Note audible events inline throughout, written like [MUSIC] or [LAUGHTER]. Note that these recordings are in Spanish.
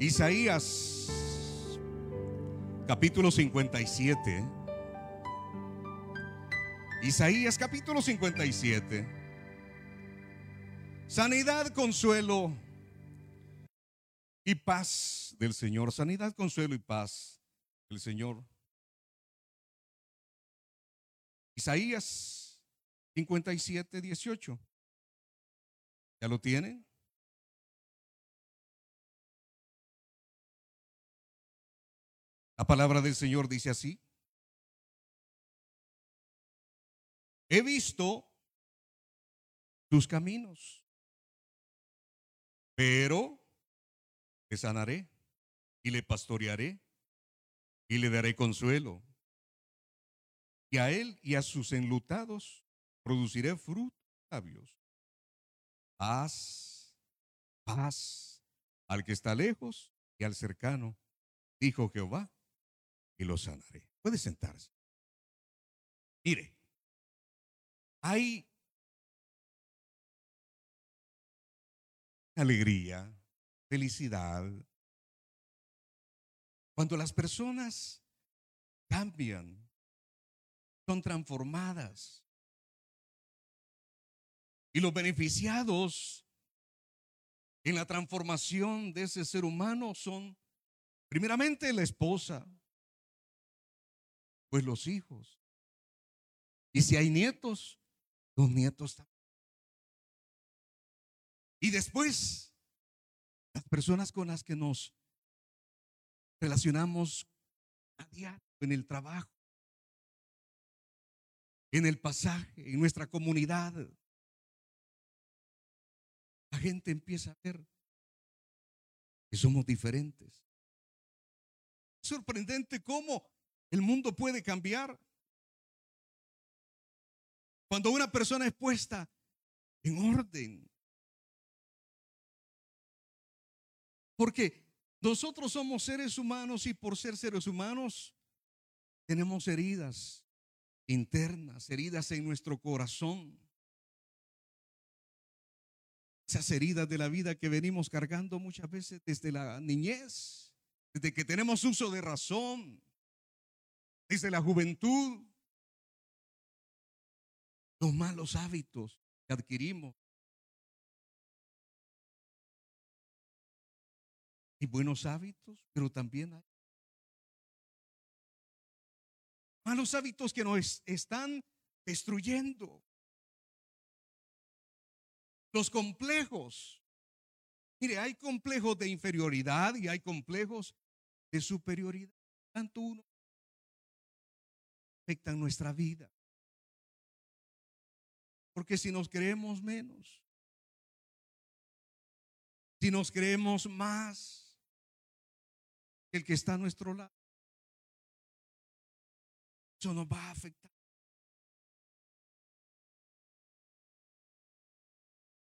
Isaías capítulo 57. Isaías capítulo 57. Sanidad, consuelo y paz del Señor. Sanidad, consuelo y paz del Señor. Isaías 57, 18. ¿Ya lo tienen? La palabra del Señor dice así. He visto tus caminos, pero te sanaré y le pastorearé y le daré consuelo. Y a él y a sus enlutados produciré frutos labios. Paz, paz al que está lejos y al cercano, dijo Jehová y lo sanaré. Puede sentarse. Mire, hay alegría, felicidad, cuando las personas cambian, son transformadas. Y los beneficiados en la transformación de ese ser humano son primeramente la esposa, pues los hijos. Y si hay nietos, los nietos también. Y después, las personas con las que nos relacionamos a diario en el trabajo, en el pasaje, en nuestra comunidad. La gente empieza a ver que somos diferentes. sorprendente cómo el mundo puede cambiar. Cuando una persona es puesta en orden. Porque nosotros somos seres humanos y por ser seres humanos tenemos heridas internas, heridas en nuestro corazón. Esas heridas de la vida que venimos cargando muchas veces desde la niñez, desde que tenemos uso de razón, desde la juventud, los malos hábitos que adquirimos. Y buenos hábitos, pero también hay malos hábitos que nos están destruyendo. Los complejos. Mire, hay complejos de inferioridad y hay complejos de superioridad. Tanto uno afectan nuestra vida. Porque si nos creemos menos, si nos creemos más que el que está a nuestro lado, eso nos va a afectar.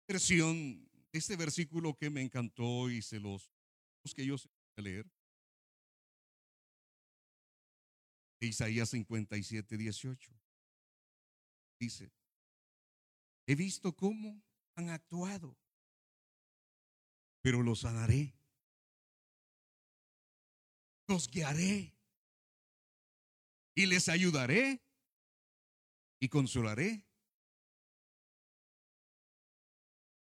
Versión, este versículo que me encantó y se los que yo sé leer. Isaías 57, 18. Dice, he visto cómo han actuado, pero los sanaré, los guiaré y les ayudaré y consolaré.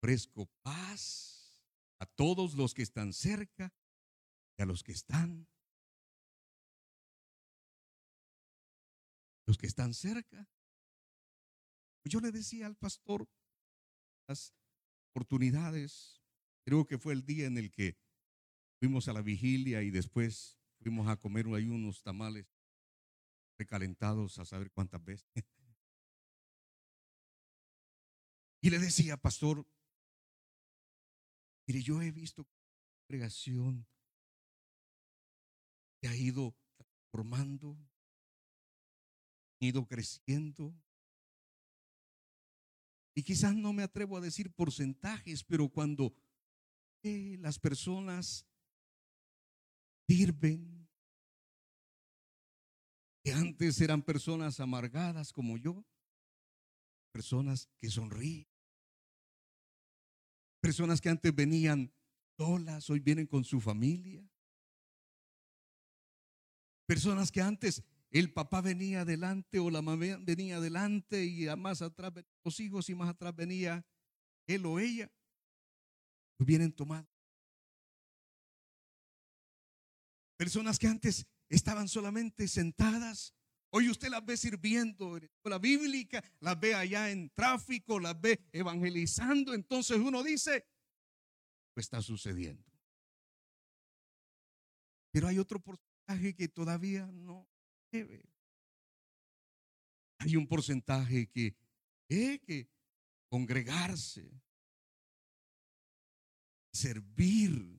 Ofrezco paz a todos los que están cerca y a los que están los que están cerca. Yo le decía al pastor las oportunidades, creo que fue el día en el que fuimos a la vigilia y después fuimos a comer ahí unos tamales recalentados a saber cuántas veces. [LAUGHS] Y le decía, pastor, mire, yo he visto que la congregación se ha ido transformando, ido creciendo. Y quizás no me atrevo a decir porcentajes, pero cuando las personas sirven, que antes eran personas amargadas como yo, personas que sonríen, personas que antes venían solas, hoy vienen con su familia. Personas que antes el papá venía adelante o la mamá venía adelante y más atrás venían los hijos y más atrás venía él o ella. Hoy vienen tomados. Personas que antes estaban solamente sentadas. Hoy usted las ve sirviendo en la bíblica, las ve allá en tráfico, las ve evangelizando. Entonces uno dice, pues está sucediendo. Pero hay otro porcentaje que todavía no debe. Hay un porcentaje que es que congregarse, servir,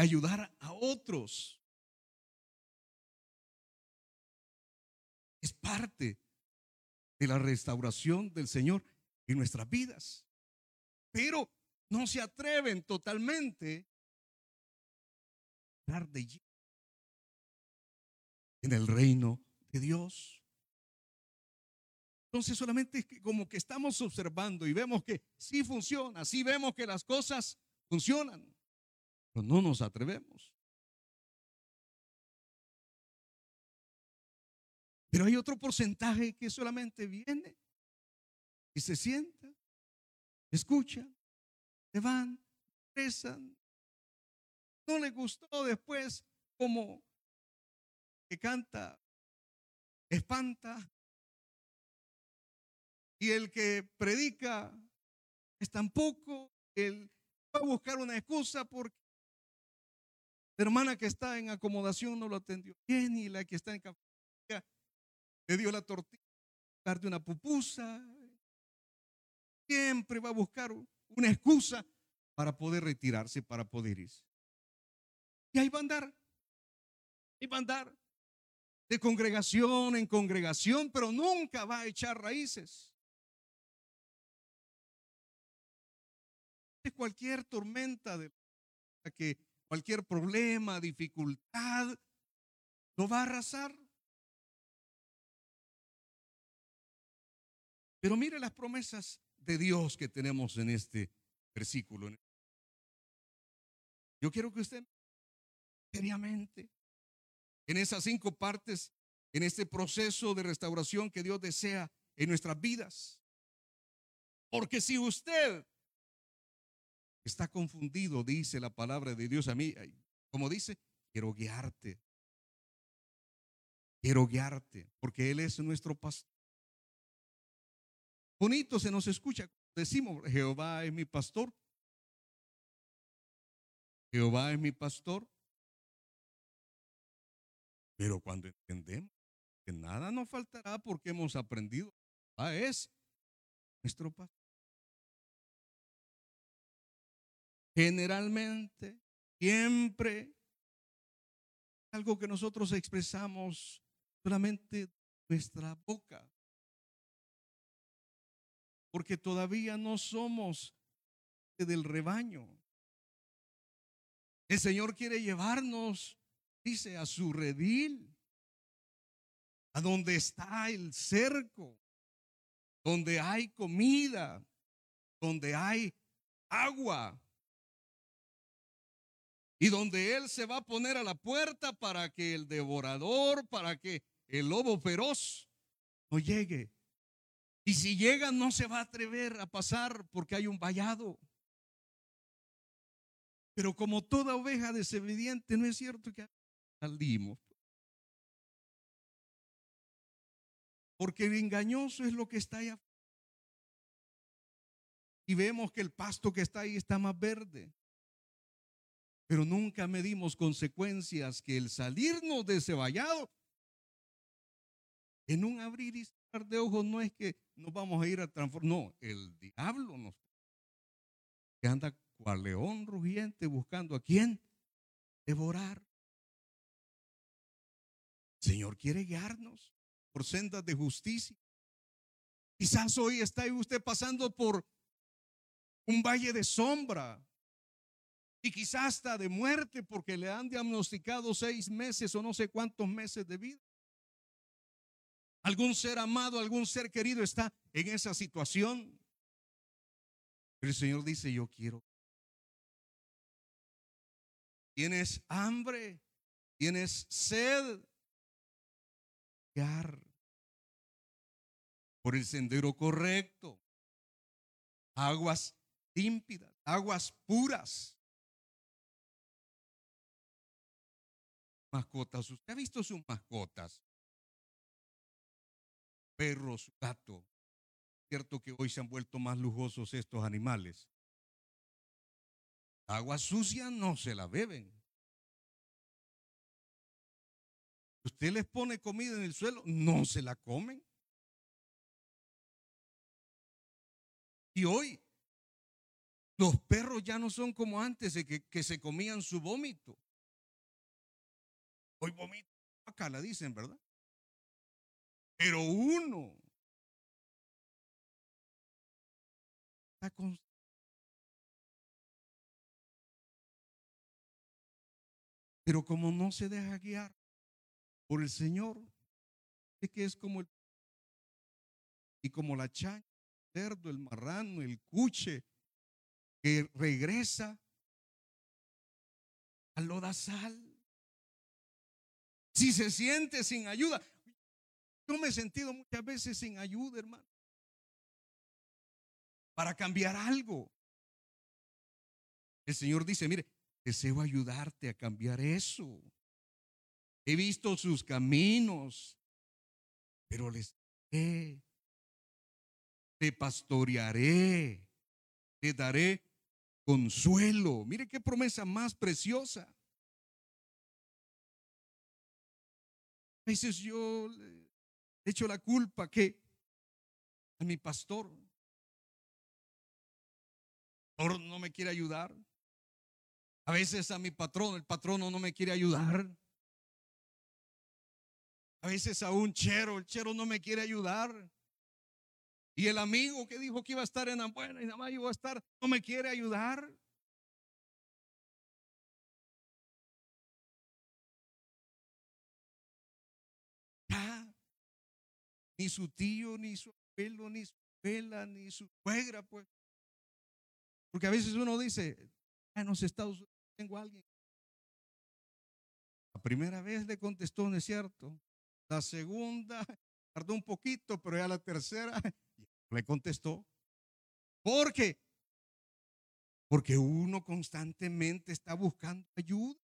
ayudar a otros. Es parte de la restauración del Señor en nuestras vidas. Pero no se atreven totalmente de en el reino de Dios. Entonces solamente como que estamos observando y vemos que sí funciona, sí vemos que las cosas funcionan no nos atrevemos. Pero hay otro porcentaje que solamente viene y se sienta, escucha, se van, rezan. No le gustó después como que canta, espanta. Y el que predica es tampoco, él va a buscar una excusa porque la hermana que está en acomodación no lo atendió bien y la que está en cafetería le dio la tortilla, de una pupusa. Siempre va a buscar una excusa para poder retirarse, para poder irse. Y ahí va a andar, ahí va a andar de congregación en congregación, pero nunca va a echar raíces. De cualquier tormenta de que cualquier problema, dificultad, lo va a arrasar. Pero mire las promesas de Dios que tenemos en este versículo. Yo quiero que usted seriamente en esas cinco partes, en este proceso de restauración que Dios desea en nuestras vidas. Porque si usted está confundido, dice la palabra de Dios a mí. Como dice, quiero guiarte. Quiero guiarte, porque Él es nuestro pastor. Bonito se nos escucha. Decimos, Jehová es mi pastor. Jehová es mi pastor. Pero cuando entendemos que nada nos faltará porque hemos aprendido, Jehová es nuestro pastor. generalmente, siempre, algo que nosotros expresamos solamente nuestra boca. Porque todavía no somos del rebaño. El Señor quiere llevarnos, dice, a su redil, a donde está el cerco, donde hay comida, donde hay agua, y donde Él se va a poner a la puerta para que el devorador, para que el lobo feroz no llegue. Y si llega no se va a atrever a pasar porque hay un vallado. Pero como toda oveja desobediente, no es cierto que salimos. Porque el engañoso es lo que está allá. Y vemos que el pasto que está ahí está más verde pero nunca medimos consecuencias que el salirnos de ese vallado, en un abrir y cerrar de ojos no es que nos vamos a ir a transformar, no, el diablo nos que anda cual león rugiente buscando a quién devorar. Señor quiere guiarnos por sendas de justicia. Quizás hoy está usted pasando por un valle de sombra, y quizás hasta de muerte porque le han diagnosticado seis meses o no sé cuántos meses de vida. Algún ser amado, algún ser querido está en esa situación. Pero el Señor dice, yo quiero. Tienes hambre, tienes sed. Por el sendero correcto. Aguas límpidas, aguas puras. Mascotas. ¿Usted ha visto sus mascotas? Perros, gato. Cierto que hoy se han vuelto más lujosos estos animales. Agua sucia no se la beben. Usted les pone comida en el suelo, no se la comen. Y hoy los perros ya no son como antes que, que se comían su vómito. Hoy vomito acá la dicen, ¿verdad? Pero uno Pero como no se deja guiar por el Señor, es que es como el y como la chaña, el cerdo, el marrano, el cuche, que regresa al lodazal. Si se siente sin ayuda, yo me he sentido muchas veces sin ayuda, hermano para cambiar algo. El Señor dice, mire, deseo ayudarte a cambiar eso. He visto sus caminos, pero les te pastorearé, te daré consuelo. Mire qué promesa más preciosa. A veces yo le echo la culpa que a mi pastor no me quiere ayudar. A veces a mi patrón, el patrono no me quiere ayudar. A veces a un chero, el chero no me quiere ayudar. Y el amigo que dijo que iba a estar en la buena y nada más iba a estar, no me quiere ayudar. ni su tío, ni su abuelo, ni su abuela, ni su suegra, pues porque a veces uno dice, ah, en los Estados Unidos tengo a alguien. La primera vez le contestó, no es cierto. La segunda [LAUGHS] tardó un poquito, pero ya la tercera [LAUGHS] le contestó. ¿Por qué? Porque uno constantemente está buscando ayuda.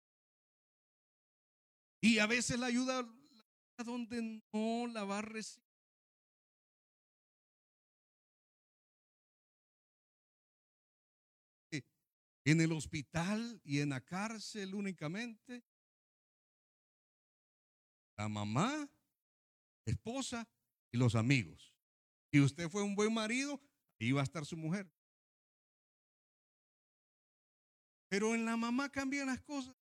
Y a veces la ayuda donde no la va a recibir. en el hospital y en la cárcel únicamente. La mamá, esposa y los amigos. Si usted fue un buen marido, ahí va a estar su mujer. Pero en la mamá cambian las cosas.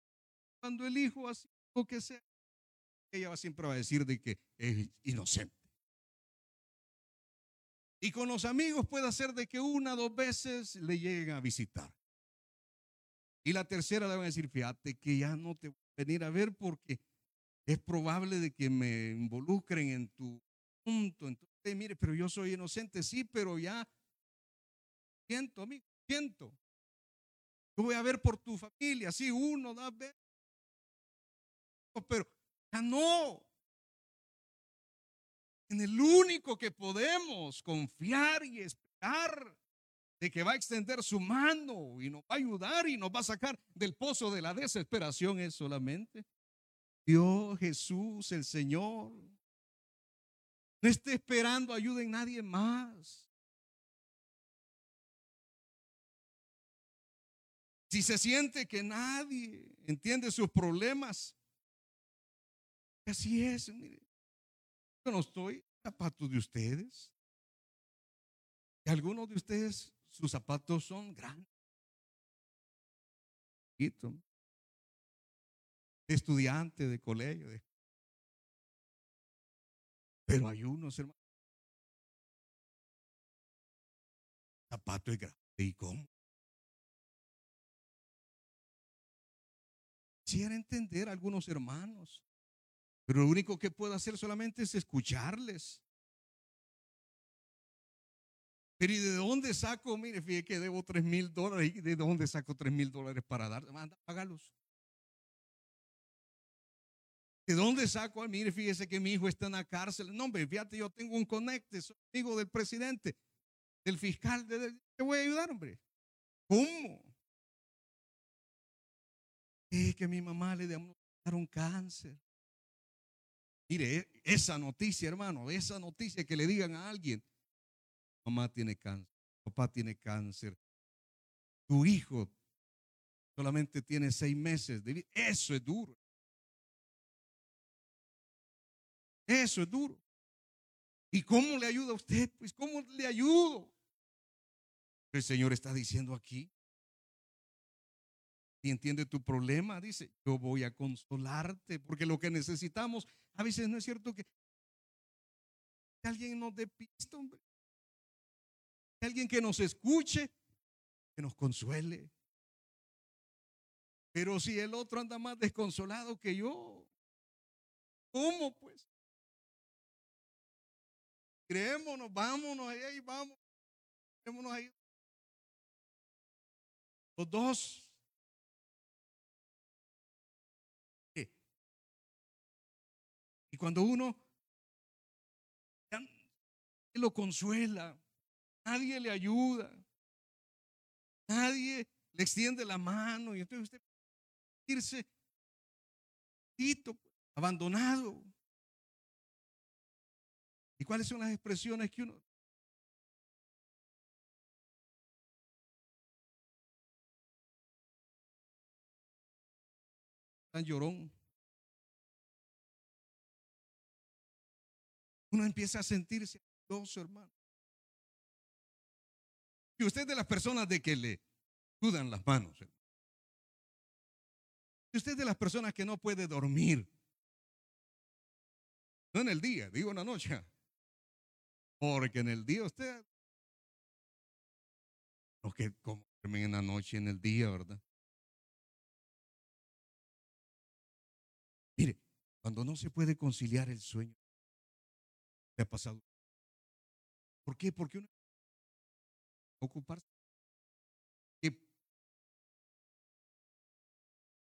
Cuando el hijo hace lo que sea, ella siempre va a decir de que es inocente. Y con los amigos puede ser de que una o dos veces le lleguen a visitar. Y la tercera le van a decir, fíjate que ya no te voy a venir a ver porque es probable de que me involucren en tu punto. Entonces, mire, pero yo soy inocente, sí, pero ya siento, amigo, siento. Yo voy a ver por tu familia, sí, uno, da ver. Pero ya no. En el único que podemos confiar y esperar de que va a extender su mano y nos va a ayudar y nos va a sacar del pozo de la desesperación es solamente Dios, Jesús, el Señor. No esté esperando ayuda en nadie más. Si se siente que nadie entiende sus problemas, así es. Mire, yo no estoy zapatos de ustedes. Algunos de ustedes sus zapatos son grandes. Estudiante de colegio. Pero hay unos hermanos. Zapato es grande. ¿Y cómo? Quisiera entender a algunos hermanos. Pero lo único que puedo hacer solamente es escucharles. Pero ¿y de dónde saco? Mire, fíjate que debo tres mil dólares. ¿Y de dónde saco tres mil dólares para dar? Manda, págalos. ¿De dónde saco? Mire, fíjese que mi hijo está en la cárcel. No, hombre, fíjate, yo tengo un conecte, soy amigo del presidente, del fiscal. te voy a ayudar, hombre. ¿Cómo? Es que mi mamá le un cáncer. Mire, e, esa noticia, hermano, esa noticia que le digan a alguien, mamá tiene cáncer, papá tiene cáncer, tu hijo solamente tiene seis meses de vida. Eso es duro. Eso es duro. ¿Y cómo le ayuda a usted? Pues ¿cómo le ayudo? El Señor está diciendo aquí. Y entiende tu problema, dice, yo voy a consolarte, porque lo que necesitamos, a veces no es cierto que alguien nos dé pista, hombre. Alguien que nos escuche, que nos consuele. Pero si el otro anda más desconsolado que yo, ¿cómo pues? Creémonos, vámonos ahí, vamos. Creémonos ahí. Los dos. Y cuando uno lo consuela, nadie le ayuda, nadie le extiende la mano y entonces usted irse abandonado. ¿Y cuáles son las expresiones que uno tan llorón. Uno empieza a sentirse dos hermano. Y usted es de las personas de que le sudan las manos. Y usted es de las personas que no puede dormir. No en el día, digo en la noche. Porque en el día usted. No que como en la noche en el día, ¿verdad? Mire, cuando no se puede conciliar el sueño, ¿qué ha pasado? ¿Por qué? Porque uno ocuparse.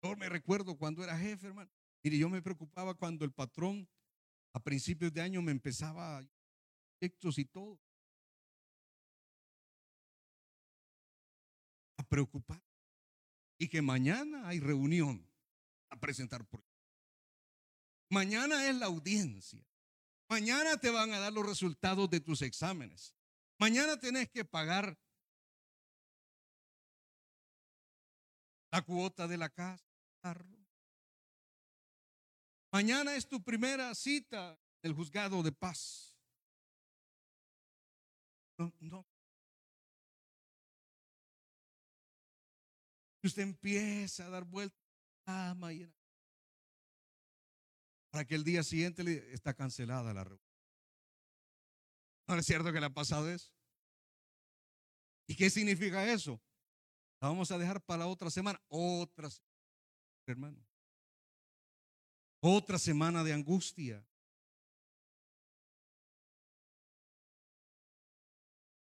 Yo me recuerdo cuando era jefe, hermano. Mire, yo me preocupaba cuando el patrón a principios de año me empezaba proyectos y todo. A preocupar. Y que mañana hay reunión a presentar. Mañana es la audiencia. Mañana te van a dar los resultados de tus exámenes. Mañana tenés que pagar la cuota de la casa. Mañana es tu primera cita del juzgado de paz. No, no. Usted empieza a dar vueltas a mañana para que el día siguiente le, está cancelada la reunión. ¿No es cierto que le ha pasado eso? ¿Y qué significa eso? La vamos a dejar para otra semana. Otra semana, hermano. Otra semana de angustia.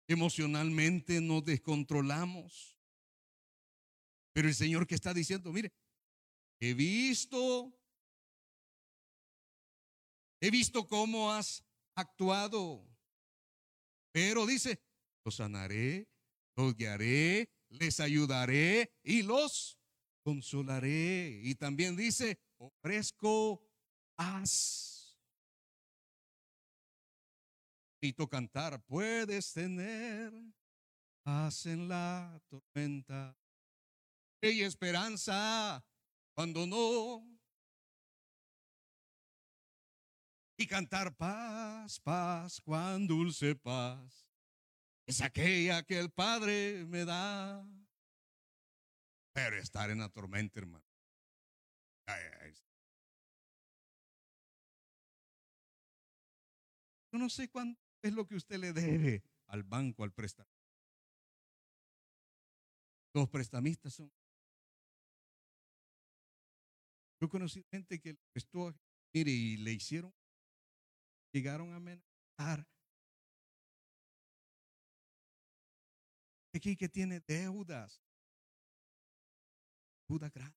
Emocionalmente nos descontrolamos. Pero el Señor que está diciendo, mire, he visto He visto cómo has actuado. Pero dice, los sanaré, los guiaré, les ayudaré y los consolaré. Y también dice, ofrezco paz. Necesito cantar, puedes tener paz en la tormenta y esperanza cuando no y cantar paz, paz, cuán dulce paz. Es aquella que el Padre me da. Pero estar en la tormenta, hermano. Yo no sé cuánto es lo que usted le debe al banco, al prestamista. Los prestamistas son. Yo conocí gente que prestó, mire, y le hicieron llegaron a amenazar. aquí que tiene deudas. Deuda grande.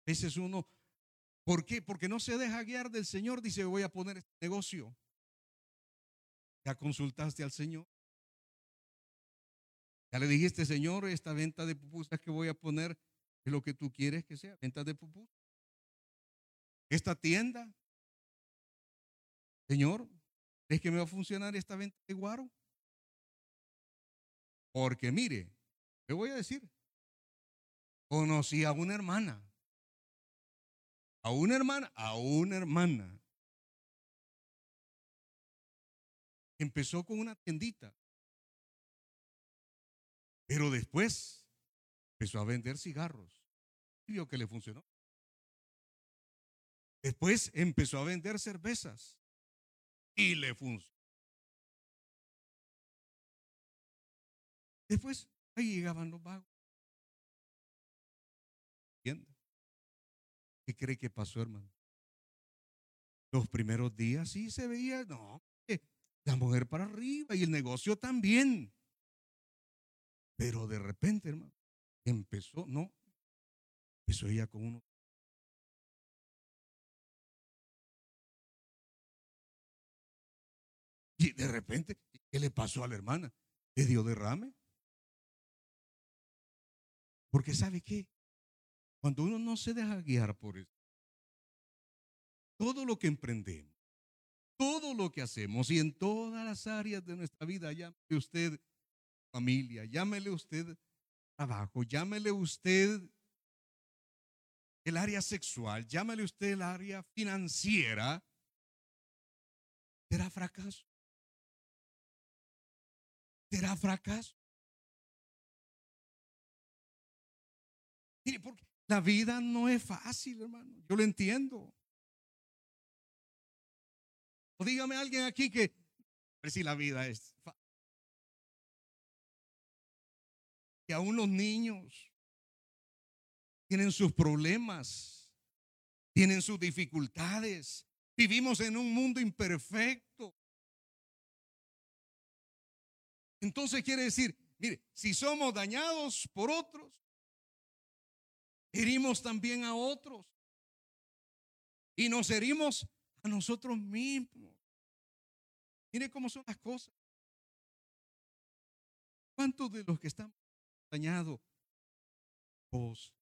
A veces uno, ¿por qué? Porque no se deja guiar del Señor, dice, voy a poner este negocio. ¿Ya consultaste al Señor? ¿Ya le dijiste, Señor, esta venta de pupusas que voy a poner es lo que tú quieres que sea? Venta de pupusas. Esta tienda, Señor, ¿es que me va a funcionar esta venta de guaro? Porque mire, le voy a decir, conocí a una hermana, a una hermana, a una hermana. Empezó con una tiendita, pero después empezó a vender cigarros y vio que le funcionó. Después empezó a vender cervezas y le funcionó. Después ahí llegaban los vagos. ¿Qué cree que pasó, hermano? Los primeros días sí se veía, no, la mujer para arriba y el negocio también. Pero de repente, hermano, empezó, no, empezó ella con uno. Y de repente, ¿qué le pasó a la hermana? ¿Le dio derrame? Porque ¿sabe qué? Cuando uno no se deja guiar por eso, todo lo que emprendemos, todo lo que hacemos y en todas las áreas de nuestra vida, llámele usted familia, llámele usted trabajo, llámele usted el área sexual, llámele usted el área financiera, será fracaso. Será fracaso. Mire, porque la vida no es fácil, hermano. Yo lo entiendo. O dígame alguien aquí que, ver si la vida es fácil. Que aún los niños tienen sus problemas, tienen sus dificultades. Vivimos en un mundo imperfecto. Entonces quiere decir, mire, si somos dañados por otros, herimos también a otros. Y nos herimos a nosotros mismos. Mire cómo son las cosas. ¿Cuántos de los que están dañados, vos,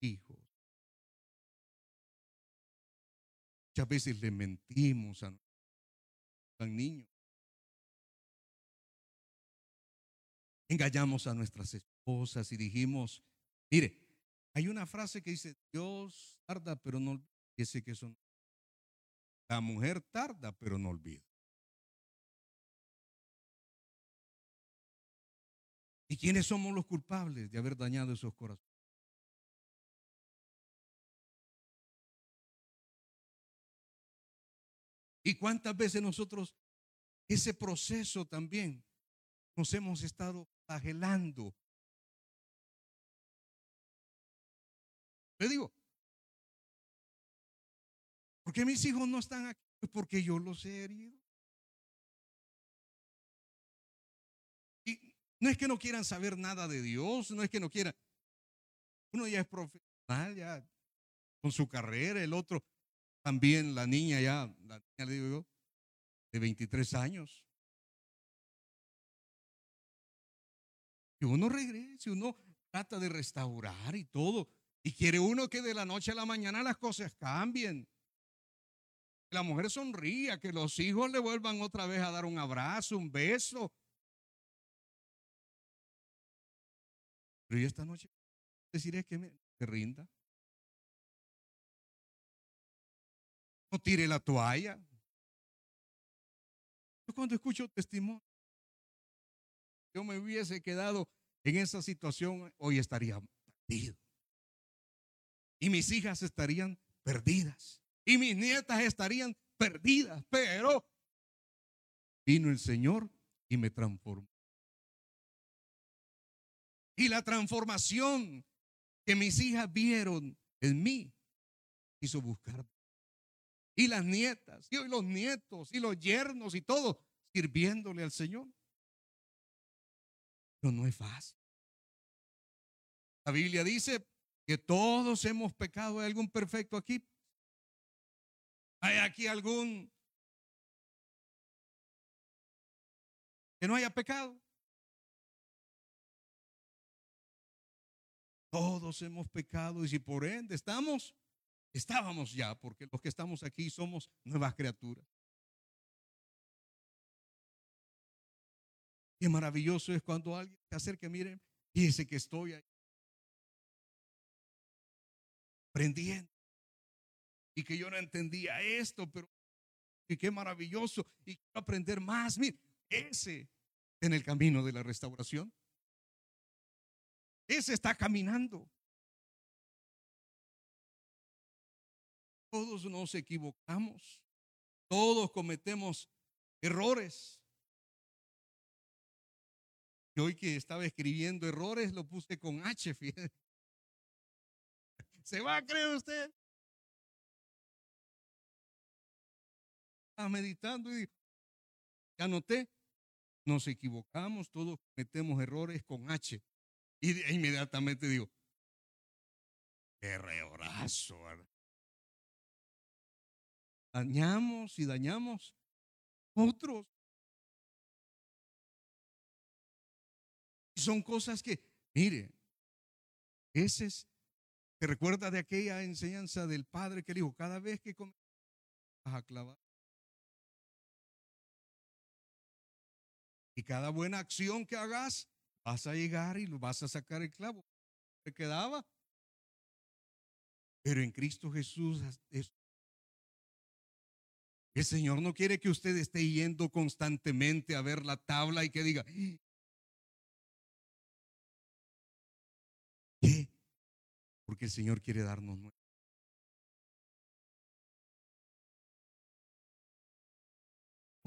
hijos, muchas veces le mentimos a los niños? Engañamos a nuestras esposas y dijimos, mire, hay una frase que dice, Dios tarda, pero no olvida. que son. La mujer tarda, pero no olvida. ¿Y quiénes somos los culpables de haber dañado esos corazones? ¿Y cuántas veces nosotros ese proceso también nos hemos estado flagelando Le digo, ¿por qué mis hijos no están aquí? Pues porque yo los he herido. Y no es que no quieran saber nada de Dios, no es que no quieran. Uno ya es profesional, ya con su carrera, el otro también, la niña ya, la niña le digo yo, de 23 años. Y uno regrese, uno trata de restaurar y todo. Y quiere uno que de la noche a la mañana las cosas cambien. Que la mujer sonría, que los hijos le vuelvan otra vez a dar un abrazo, un beso. Pero y esta noche deciré que me rinda. No tire la toalla. Yo cuando escucho testimonio, yo me hubiese quedado en esa situación, hoy estaría perdido y mis hijas estarían perdidas y mis nietas estarían perdidas, pero vino el Señor y me transformó. Y la transformación que mis hijas vieron en mí hizo buscar. Y las nietas, y los nietos, y los yernos, y todo, sirviéndole al Señor. Pero no es fácil. La Biblia dice que todos hemos pecado. ¿Hay algún perfecto aquí? ¿Hay aquí algún que no haya pecado? Todos hemos pecado y si por ende estamos, estábamos ya, porque los que estamos aquí somos nuevas criaturas. Qué maravilloso es cuando alguien se acerca, miren, fíjese que estoy ahí. Aprendiendo. Y que yo no entendía esto, pero y qué maravilloso. Y quiero aprender más. Mire, ese en el camino de la restauración. Ese está caminando. Todos nos equivocamos. Todos cometemos errores. Y hoy que estaba escribiendo errores, lo puse con H, fíjate. ¿Se va a creer usted? Estaba meditando y anoté. Nos equivocamos, todos cometemos errores con H. Y inmediatamente digo, qué. Dañamos y dañamos otros. son cosas que, mire, ese es, te recuerda de aquella enseñanza del padre que dijo, cada vez que comes, vas a clavar. Y cada buena acción que hagas, vas a llegar y lo vas a sacar el clavo. Te quedaba. Pero en Cristo Jesús el Señor no quiere que usted esté yendo constantemente a ver la tabla y que diga, Porque el Señor quiere darnos nuevo.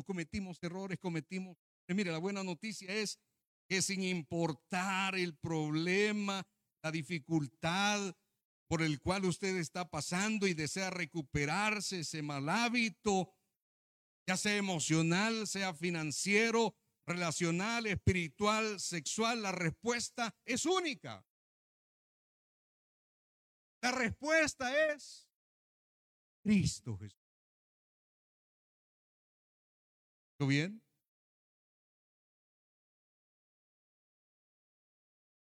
Cometimos errores, cometimos. Mire, la buena noticia es que sin importar el problema, la dificultad por el cual usted está pasando y desea recuperarse ese mal hábito, ya sea emocional, sea financiero, relacional, espiritual, sexual, la respuesta es única. La respuesta es Cristo Jesús. ¿Todo bien?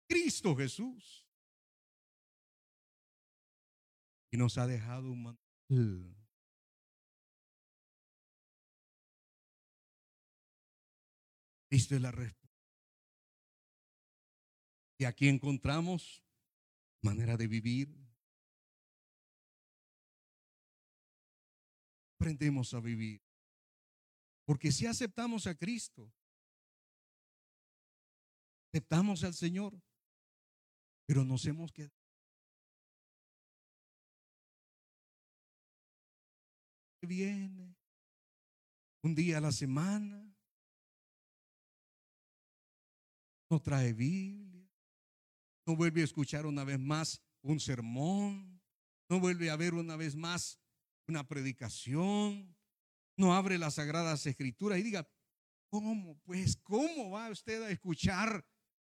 Cristo Jesús. Y nos ha dejado un mantel. Cristo es la respuesta. Y aquí encontramos manera de vivir, aprendemos a vivir. Porque si aceptamos a Cristo, aceptamos al Señor, pero nos hemos quedado. Viene un día a la semana, no trae Biblia, no vuelve a escuchar una vez más un sermón, no vuelve a ver una vez más una predicación, no abre las sagradas escrituras y diga, ¿cómo? Pues, ¿cómo va usted a escuchar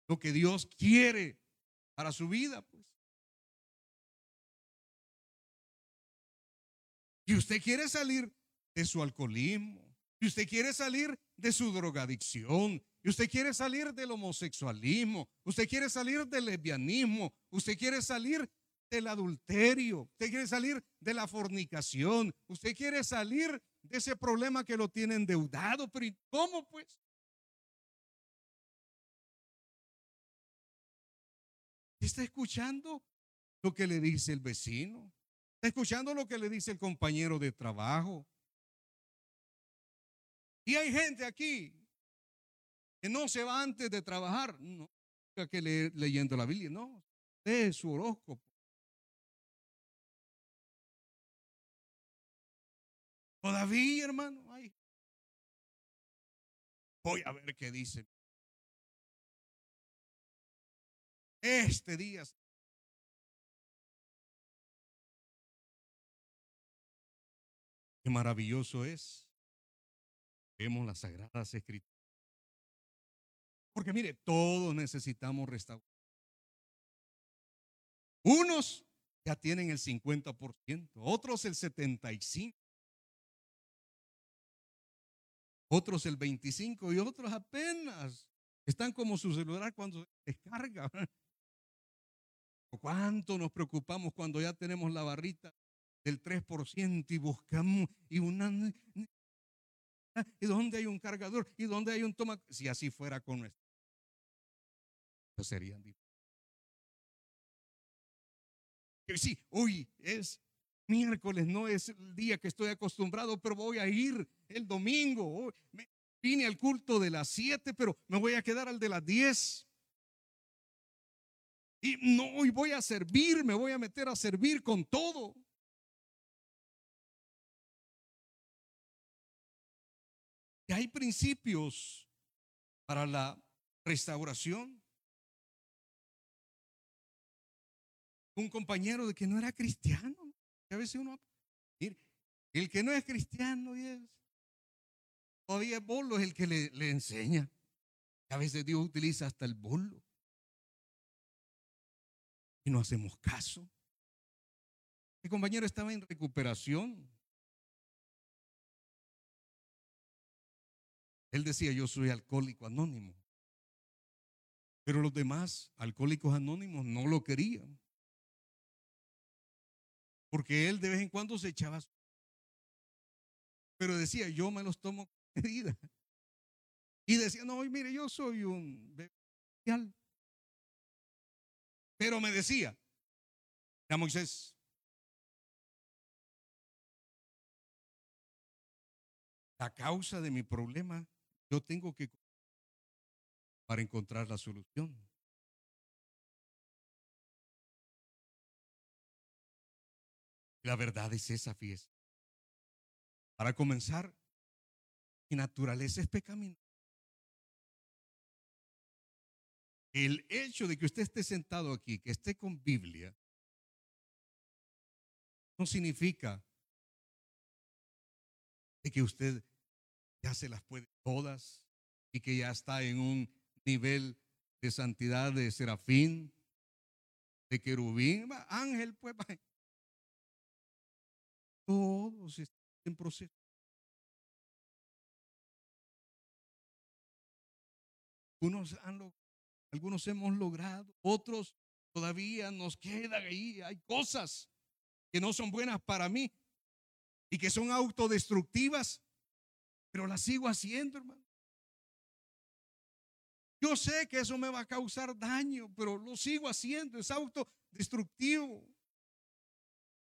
lo que Dios quiere para su vida? Pues. Y usted quiere salir de su alcoholismo, y usted quiere salir de su drogadicción, usted quiere salir del homosexualismo, usted quiere salir del lesbianismo, usted quiere salir del adulterio, usted quiere salir de la fornicación, usted quiere salir de ese problema que lo tiene endeudado, pero ¿cómo pues? ¿Está escuchando lo que le dice el vecino? ¿Está escuchando lo que le dice el compañero de trabajo? Y hay gente aquí que no se va antes de trabajar, no, que leer, leyendo la Biblia, no, es su horóscopo. Todavía, hermano, voy a ver qué dice. Este día. Qué maravilloso es Vemos las sagradas escrituras. Porque mire, todos necesitamos restaurar. Unos ya tienen el 50%, otros el 75%, otros el 25% y otros apenas están como su celular cuando descarga. [LAUGHS] ¿Cuánto nos preocupamos cuando ya tenemos la barrita del 3% y buscamos y una y dónde hay un cargador y dónde hay un toma si así fuera con nuestro serían diferentes. Sí, hoy es miércoles, no es el día que estoy acostumbrado, pero voy a ir el domingo. vine al culto de las 7, pero me voy a quedar al de las 10. Y no, y voy a servir, me voy a meter a servir con todo. Y hay principios para la restauración. Un compañero de que no era cristiano. a veces uno, el que no es cristiano es, todavía el bolo es el que le, enseña. A veces Dios utiliza hasta el bolo y no hacemos caso. Mi compañero estaba en recuperación. Él decía, yo soy alcohólico anónimo. Pero los demás alcohólicos anónimos no lo querían. Porque él de vez en cuando se echaba. Pero decía, yo me los tomo Y decía, no, mire, yo soy un pero me decía, a Moisés, la causa de mi problema, yo tengo que para encontrar la solución. La verdad es esa fiesta. Para comenzar, mi naturaleza es pecaminosa. el hecho de que usted esté sentado aquí, que esté con Biblia, no significa que usted ya se las puede todas y que ya está en un nivel de santidad de serafín, de querubín, ángel, pues. Todos están en proceso. Unos han logrado algunos hemos logrado, otros todavía nos quedan ahí. Hay cosas que no son buenas para mí y que son autodestructivas, pero las sigo haciendo, hermano. Yo sé que eso me va a causar daño, pero lo sigo haciendo, es autodestructivo.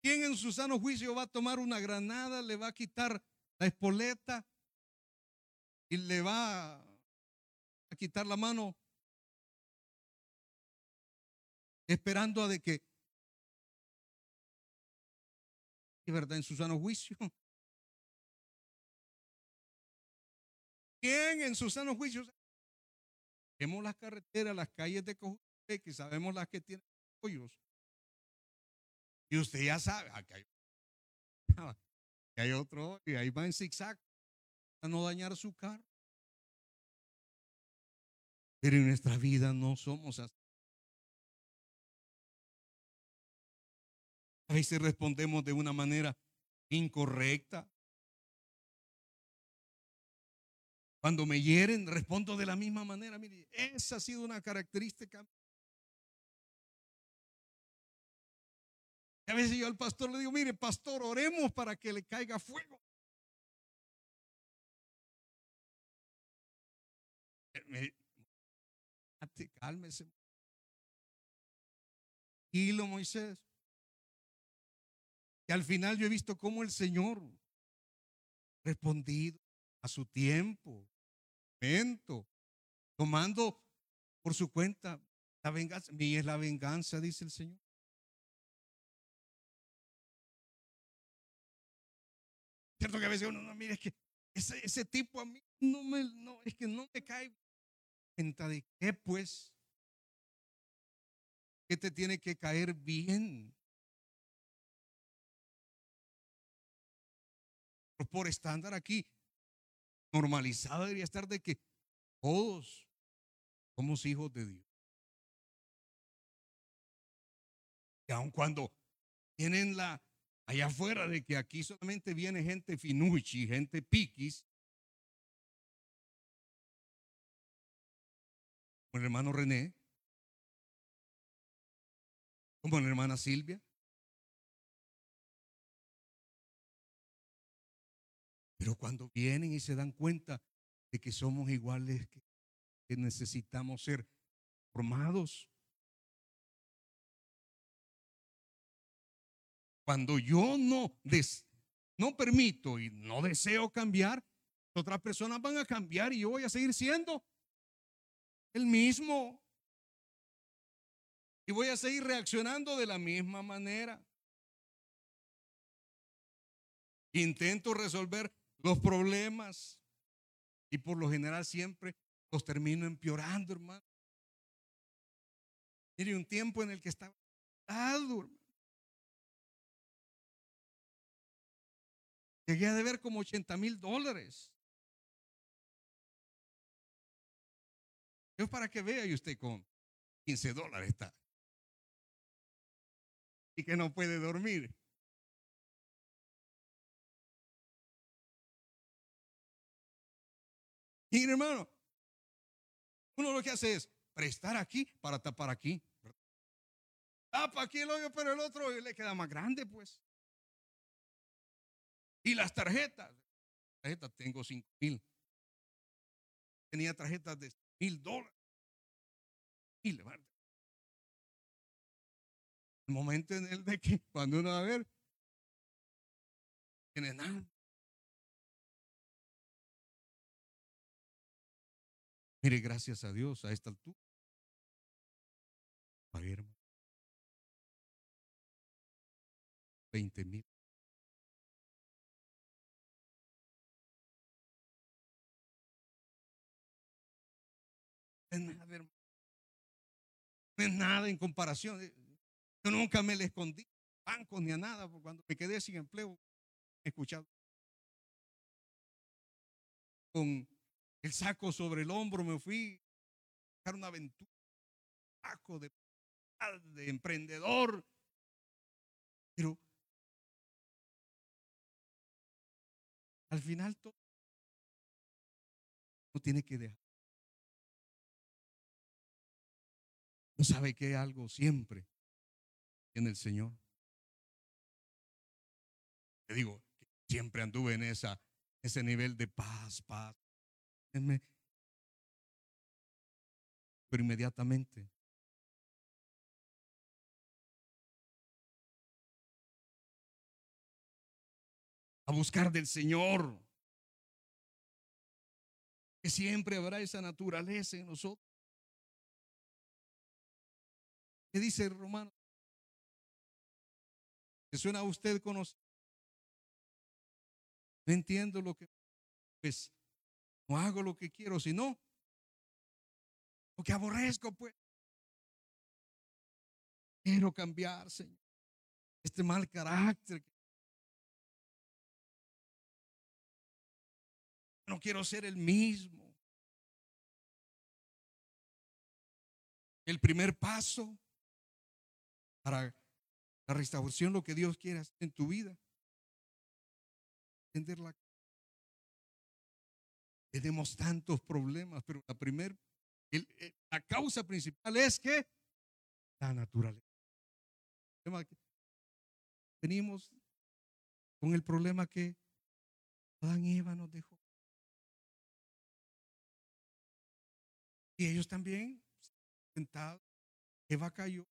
¿Quién en su sano juicio va a tomar una granada, le va a quitar la espoleta y le va a quitar la mano esperando a de que, y verdad, en su sano juicio. ¿Quién en su sano juicio? Vemos las carreteras, las calles de Cojute, que sabemos las que tienen hoyos. Y usted ya sabe, aquí hay, [LAUGHS] que hay otro, y ahí va en zigzag para no dañar su carro. En nuestra vida no somos así. A veces respondemos de una manera incorrecta. Cuando me hieren, respondo de la misma manera. Mire, esa ha sido una característica. a veces yo al pastor le digo, mire, pastor, oremos para que le caiga fuego. Me, cálmese. lo Moisés. Y al final yo he visto cómo el Señor respondido a su tiempo, momento, tomando por su cuenta la venganza. Mi es la venganza, dice el Señor. Cierto que a veces uno no, mire, es que ese, ese tipo a mí no me, no, es que no me cae cuenta de qué pues, que te tiene que caer bien. por estándar aquí, normalizada debería estar de que todos somos hijos de Dios. Y aun cuando tienen la allá afuera de que aquí solamente viene gente finucci, gente piquis, hermano René, como la hermana Silvia. Pero cuando vienen y se dan cuenta de que somos iguales, que necesitamos ser formados, Cuando yo no, no permito y no deseo cambiar, otras personas van a cambiar y yo voy a seguir siendo el mismo. Y voy a seguir reaccionando de la misma manera. Intento resolver los problemas y por lo general siempre los termino empeorando, hermano. Mire, un tiempo en el que estaba hermano. Llegué a deber como 80 mil dólares. Es para que vea y usted con 15 dólares está. Y que no puede dormir. Y hermano, uno lo que hace es prestar aquí para tapar aquí. Tapa aquí el hoyo, pero el otro le queda más grande, pues. Y las tarjetas. Tarjetas tengo cinco mil. Tenía tarjetas de mil dólares. Y El momento en el de que cuando uno va a ver, tiene nada. Mire, gracias a Dios a esta altura. Pagué, 20 mil. Es nada, No es nada en comparación. Yo nunca me le escondí a bancos ni a nada, porque cuando me quedé sin empleo, he escuchado. Con el saco sobre el hombro me fui a buscar una aventura, saco de, de emprendedor. Pero al final todo no tiene que dejar ¿No sabe que algo siempre en el Señor? Te digo, siempre anduve en esa, ese nivel de paz, paz. Pero inmediatamente a buscar del Señor. Que siempre habrá esa naturaleza en nosotros. ¿Qué dice Romano? ¿Que suena a usted conocido? No entiendo lo que, pues, no hago lo que quiero, sino lo que aborrezco, pues. Quiero cambiar, Señor. Este mal carácter. No quiero ser el mismo. El primer paso para la restauración, lo que Dios quiere hacer en tu vida. Entenderla. Tenemos tantos problemas, pero la primera, la causa principal es que la naturaleza. Venimos con el problema que Adán y Eva nos dejó. Y ellos también, sentados, Eva cayó,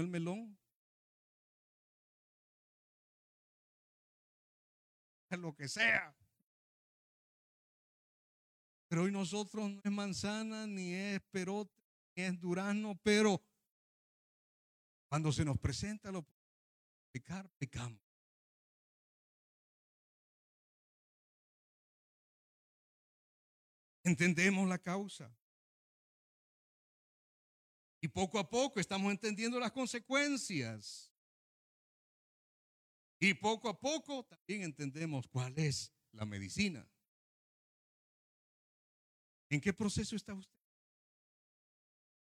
el melón. [LAUGHS] Lo que sea. Pero hoy nosotros no es manzana, ni es perote, ni es durazno, pero cuando se nos presenta lo pecar, pecamos. Entendemos la causa. Y poco a poco estamos entendiendo las consecuencias. Y poco a poco también entendemos cuál es la medicina. ¿En qué proceso está usted?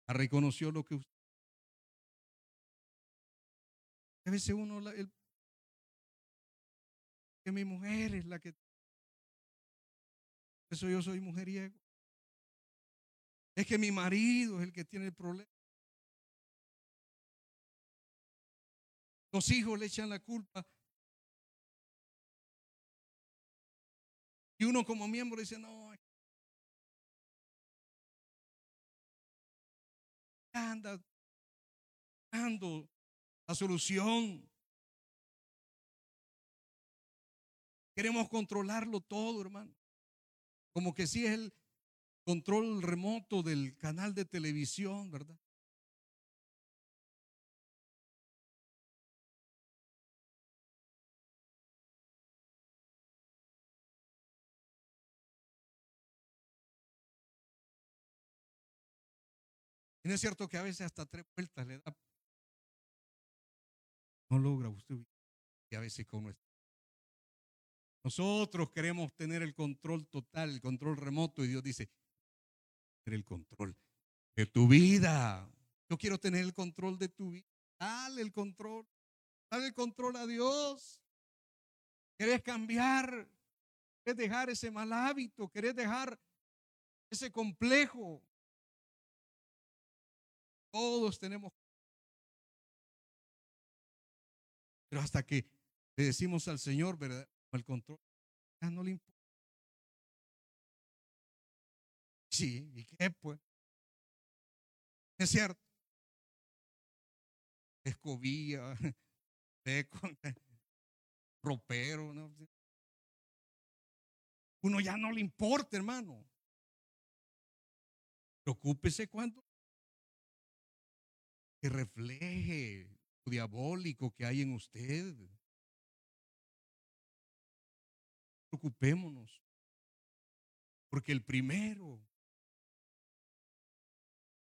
¿Reconoció lo que usted? A veces uno, el, que mi mujer es la que... Eso yo soy mujeriego. Es que mi marido es el que tiene el problema. Los hijos le echan la culpa. Y uno como miembro dice, no, anda dando la solución. Queremos controlarlo todo, hermano. Como que si es el control remoto del canal de televisión, ¿verdad? Y no es cierto que a veces hasta tres vueltas le da. No logra usted. Y a veces con nuestro. Nosotros queremos tener el control total, el control remoto, y Dios dice, tener el control de tu vida. Yo quiero tener el control de tu vida. Dale el control. Dale el control a Dios. ¿Querés cambiar? ¿Querés dejar ese mal hábito? ¿Querés dejar ese complejo? Todos tenemos. Pero hasta que le decimos al Señor, ¿verdad? El control, ya no le importa. Sí, ¿y qué pues? Es cierto. Escobilla, [LAUGHS] seco, [LAUGHS] ropero, ¿no? Uno ya no le importa, hermano. Preocúpese cuando que refleje lo diabólico que hay en usted. Preocupémonos. Porque el primero,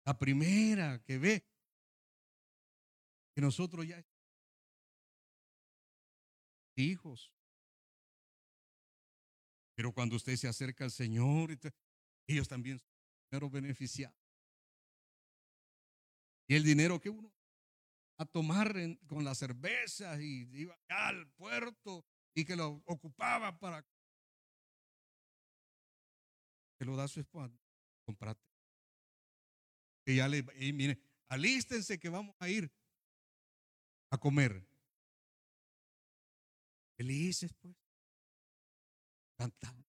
la primera que ve que nosotros ya hijos. Pero cuando usted se acerca al Señor, ellos también son primero beneficiados. Y el dinero que uno a tomar con las cervezas y iba al puerto y que lo ocupaba para que lo da su esposa, comprate. Que ya le, y mire, alístense que vamos a ir a comer. Felices, pues. Cantando.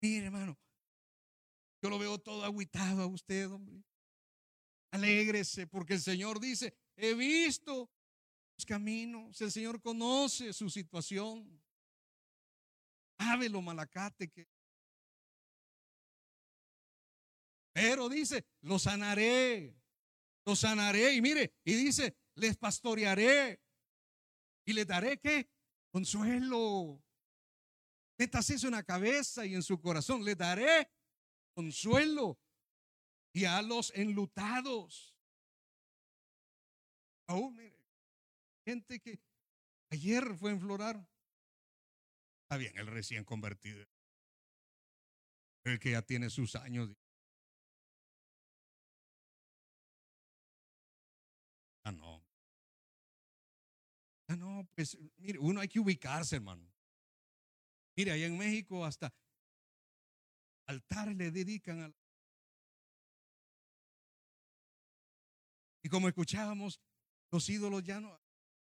Mire, hermano, yo lo veo todo aguitado a usted, hombre. Alégrese porque el Señor dice, he visto los caminos, el Señor conoce su situación. Sabe lo malacate que. Pero dice, lo sanaré, lo sanaré. Y mire, y dice, les pastorearé. Y les daré qué? Consuelo. Métase eso en la cabeza y en su corazón. Les daré consuelo y a los enlutados. Oh, mire, gente que ayer fue en Florar. Está bien, el recién convertido. El que ya tiene sus años. Ah, no. Ah, no, pues mire, uno hay que ubicarse, hermano. Mire, allá en México hasta altar le dedican a Y como escuchábamos, los ídolos ya no.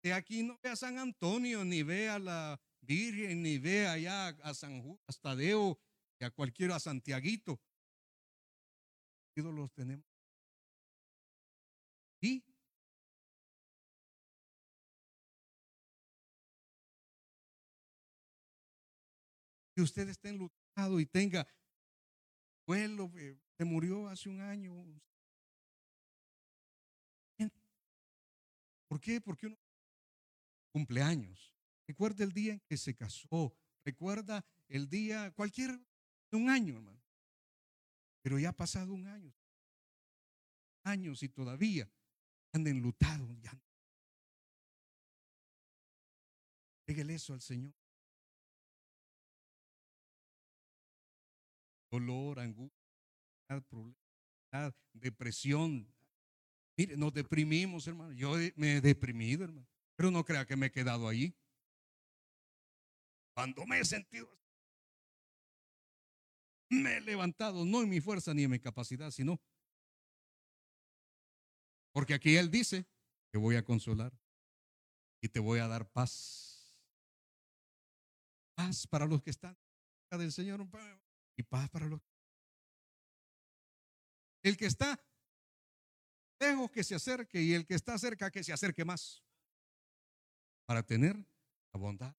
De aquí no ve a San Antonio, ni ve a la Virgen, ni ve allá a San Judas Tadeo, y a cualquiera, a Santiaguito. Ídolos tenemos. Y que usted esté enlutado y tenga abuelo eh, se murió hace un año. ¿Por qué? Porque uno cumpleaños. Recuerda el día en que se casó. Recuerda el día, cualquier, un año, hermano. Pero ya ha pasado un año. Años y todavía han enlutado. Ya. eso al Señor. Dolor, angustia, depresión. Mire, nos deprimimos, hermano. Yo me he deprimido, hermano. Pero no crea que me he quedado ahí. Cuando me he sentido, me he levantado, no en mi fuerza ni en mi capacidad, sino porque aquí Él dice, te voy a consolar y te voy a dar paz. Paz para los que están del Señor y paz para los El que está lejos que se acerque y el que está cerca que se acerque más para tener la bondad,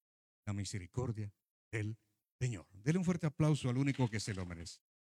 la misericordia del Señor. Dele un fuerte aplauso al único que se lo merece.